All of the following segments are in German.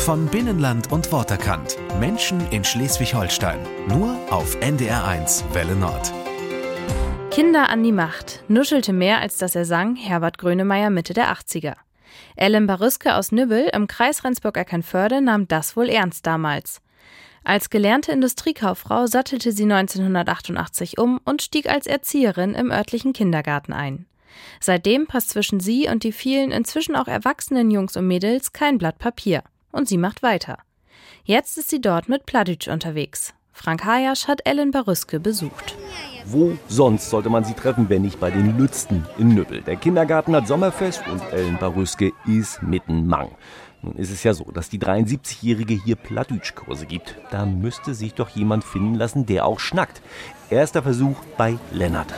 Von Binnenland und Worterkant. Menschen in Schleswig-Holstein. Nur auf NDR1 Welle Nord. Kinder an die Macht. Nuschelte mehr, als dass er sang, Herbert Grönemeyer Mitte der 80er. Ellen Barüske aus Nübbel im Kreis Rendsburg-Eckernförde nahm das wohl ernst damals. Als gelernte Industriekauffrau sattelte sie 1988 um und stieg als Erzieherin im örtlichen Kindergarten ein. Seitdem passt zwischen sie und die vielen inzwischen auch erwachsenen Jungs und Mädels kein Blatt Papier. Und sie macht weiter. Jetzt ist sie dort mit Pladütsch unterwegs. Frank Hajasch hat Ellen Barüske besucht. Wo sonst sollte man sie treffen, wenn nicht bei den Lützten in Nübbel? Der Kindergarten hat Sommerfest und Ellen Barüske ist mitten Mang. Nun ist es ja so, dass die 73-Jährige hier Plattdeutschkurse gibt. Da müsste sich doch jemand finden lassen, der auch schnackt. Erster Versuch bei Lennart.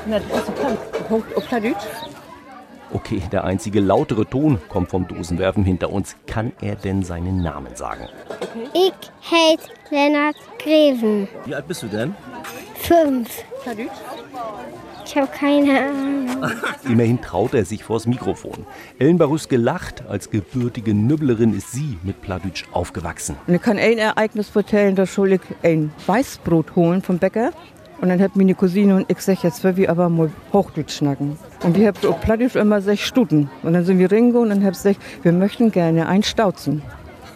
Okay, der einzige lautere Ton kommt vom Dosenwerfen hinter uns. Kann er denn seinen Namen sagen? Ich heiße Lennart Greven. Wie alt bist du denn? Fünf. Ich habe keine Ahnung. Immerhin traut er sich vors Mikrofon. Ellen Barüske lacht. Als gebürtige Nübblerin ist sie mit Pladütsch aufgewachsen. Ich kann ein Ereignis vertellen, da soll ich ein Weißbrot holen vom Bäcker. Und dann hat meine Cousine und ich gesagt, jetzt will wir aber mal Hochdeutsch schnacken. Und die hat auf Plattdeutsch immer sechs Stuten. Und dann sind wir ringo und dann hab ich gesagt, wir möchten gerne ein Stauzen.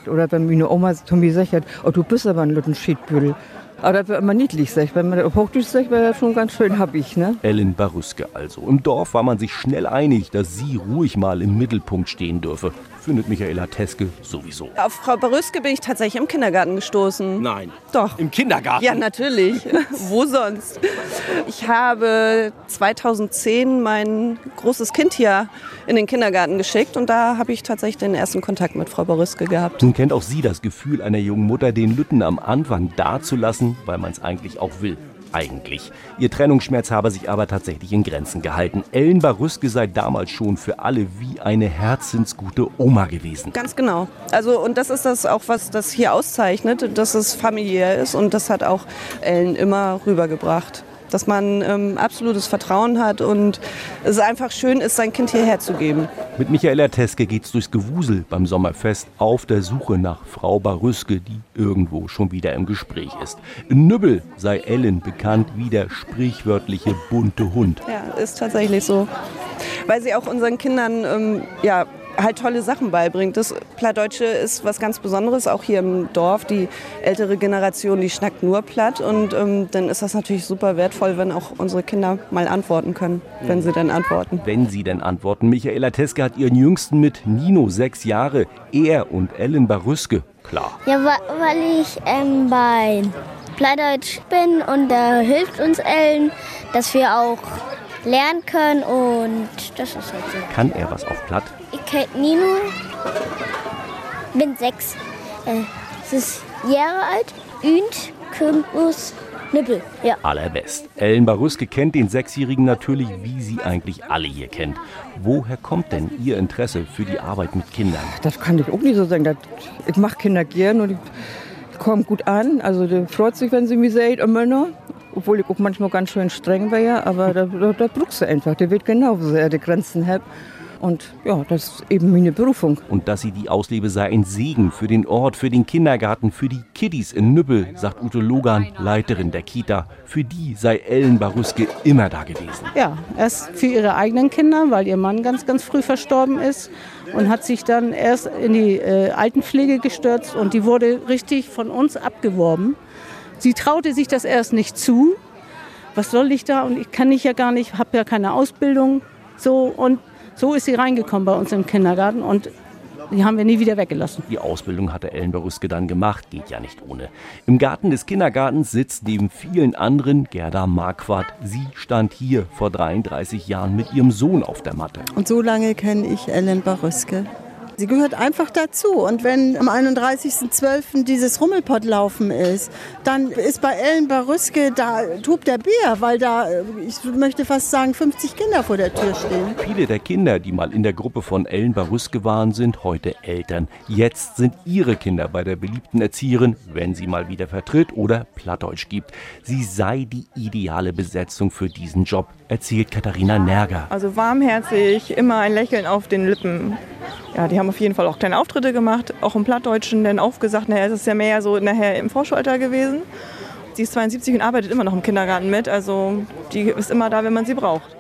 Oder wenn meine Oma zu mir sagt, oh du bist aber ein Lütten Schiedbüdel. Aber das wird immer niedlich, sag. Wenn man auf Hochdeutsch sagt, wäre das schon ganz schön happig, ne? Ellen Barüske also. Im Dorf war man sich schnell einig, dass sie ruhig mal im Mittelpunkt stehen dürfe. Findet Michaela Teske sowieso. Auf Frau Barüske bin ich tatsächlich im Kindergarten gestoßen. Nein. Doch. Im Kindergarten? Ja, natürlich. Wo sonst? Ich habe 2010 mein großes Kind hier in den Kindergarten geschickt und da habe ich tatsächlich den ersten Kontakt mit Frau Barüske gehabt. Nun kennt auch sie das Gefühl einer jungen Mutter, den Lütten am Anfang dazulassen, weil man es eigentlich auch will. Eigentlich. Ihr Trennungsschmerz habe sich aber tatsächlich in Grenzen gehalten. Ellen Barüske sei damals schon für alle wie eine herzensgute Oma gewesen. Ganz genau. Also und das ist das auch, was das hier auszeichnet, dass es familiär ist und das hat auch Ellen immer rübergebracht dass man ähm, absolutes Vertrauen hat und es einfach schön ist, sein Kind hierher zu geben. Mit Michaela Teske geht's durchs Gewusel beim Sommerfest auf der Suche nach Frau Barüske, die irgendwo schon wieder im Gespräch ist. In Nübbel sei Ellen bekannt wie der sprichwörtliche bunte Hund. Ja, ist tatsächlich so. Weil sie auch unseren Kindern ähm, ja, halt tolle Sachen beibringt. Das Plattdeutsche ist was ganz Besonderes, auch hier im Dorf. Die ältere Generation, die schnackt nur platt und ähm, dann ist das natürlich super wertvoll, wenn auch unsere Kinder mal antworten können, wenn sie dann antworten. Wenn sie denn antworten. Michaela Teske hat ihren Jüngsten mit Nino, sechs Jahre. Er und Ellen Barüske, klar. Ja, weil ich ähm, bei Plattdeutsch bin und da hilft uns Ellen, dass wir auch lernen können und das ist halt so. Kann er was auf Platt? Ich heiße Nino, bin sechs, äh, es ist Jahre alt und Kürbis Nippel, ja. Allerbest. Ellen Barüske kennt den Sechsjährigen natürlich, wie sie eigentlich alle hier kennt. Woher kommt denn Ihr Interesse für die Arbeit mit Kindern? Das kann ich auch nicht so sagen. Das, ich mache Kinder gern und ich komme gut an. Also der freut sich, wenn sie mich sieht, immer noch. Obwohl ich auch manchmal ganz schön streng wäre, aber da, da, da brauchst du einfach. Der wird genau, wo er die Grenzen hat. Und ja, das ist eben meine Berufung. Und dass sie die auslebe, sei ein Segen für den Ort, für den Kindergarten, für die Kiddies in Nübbel, sagt Ute Logan, Leiterin der Kita. Für die sei Ellen Baruske immer da gewesen. Ja, erst für ihre eigenen Kinder, weil ihr Mann ganz, ganz früh verstorben ist und hat sich dann erst in die äh, Altenpflege gestürzt und die wurde richtig von uns abgeworben. Sie traute sich das erst nicht zu. Was soll ich da? Und ich kann ich ja gar nicht, habe ja keine Ausbildung. So und so ist sie reingekommen bei uns im Kindergarten und die haben wir nie wieder weggelassen. Die Ausbildung hatte Ellen Baruske dann gemacht, geht ja nicht ohne. Im Garten des Kindergartens sitzt neben vielen anderen Gerda Marquardt. Sie stand hier vor 33 Jahren mit ihrem Sohn auf der Matte. Und so lange kenne ich Ellen Baruske. Sie gehört einfach dazu. Und wenn am 31.12. dieses Rummelpottlaufen ist, dann ist bei Ellen Barüske, da tobt der Bär, weil da, ich möchte fast sagen, 50 Kinder vor der Tür stehen. Viele der Kinder, die mal in der Gruppe von Ellen Baruske waren, sind heute Eltern. Jetzt sind ihre Kinder bei der beliebten Erzieherin, wenn sie mal wieder vertritt oder Plattdeutsch gibt. Sie sei die ideale Besetzung für diesen Job, erzählt Katharina Nerger. Also warmherzig, immer ein Lächeln auf den Lippen. Ja, die haben auf jeden Fall auch kleine Auftritte gemacht, auch im Plattdeutschen, dann aufgesagt, naja, es ist ja mehr so nachher im Vorschulalter gewesen. Sie ist 72 und arbeitet immer noch im Kindergarten mit, also die ist immer da, wenn man sie braucht.